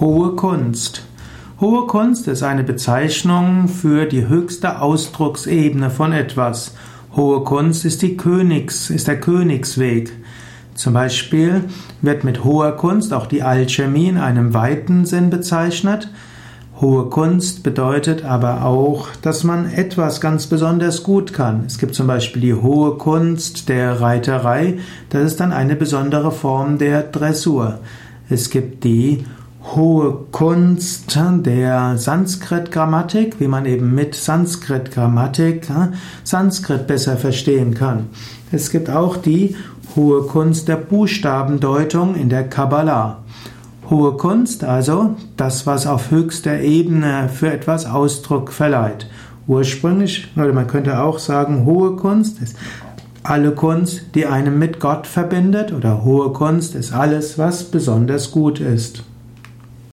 Hohe Kunst. Hohe Kunst ist eine Bezeichnung für die höchste Ausdrucksebene von etwas. Hohe Kunst ist die Königs, ist der Königsweg. Zum Beispiel wird mit hoher Kunst auch die Alchemie in einem weiten Sinn bezeichnet. Hohe Kunst bedeutet aber auch, dass man etwas ganz besonders gut kann. Es gibt zum Beispiel die hohe Kunst der Reiterei, das ist dann eine besondere Form der Dressur. Es gibt die hohe Kunst der Sanskrit-Grammatik, wie man eben mit Sanskrit-Grammatik Sanskrit besser verstehen kann. Es gibt auch die hohe Kunst der Buchstabendeutung in der Kabbalah. Hohe Kunst, also das, was auf höchster Ebene für etwas Ausdruck verleiht. Ursprünglich, oder man könnte auch sagen, hohe Kunst ist alle Kunst, die einem mit Gott verbindet, oder hohe Kunst ist alles, was besonders gut ist.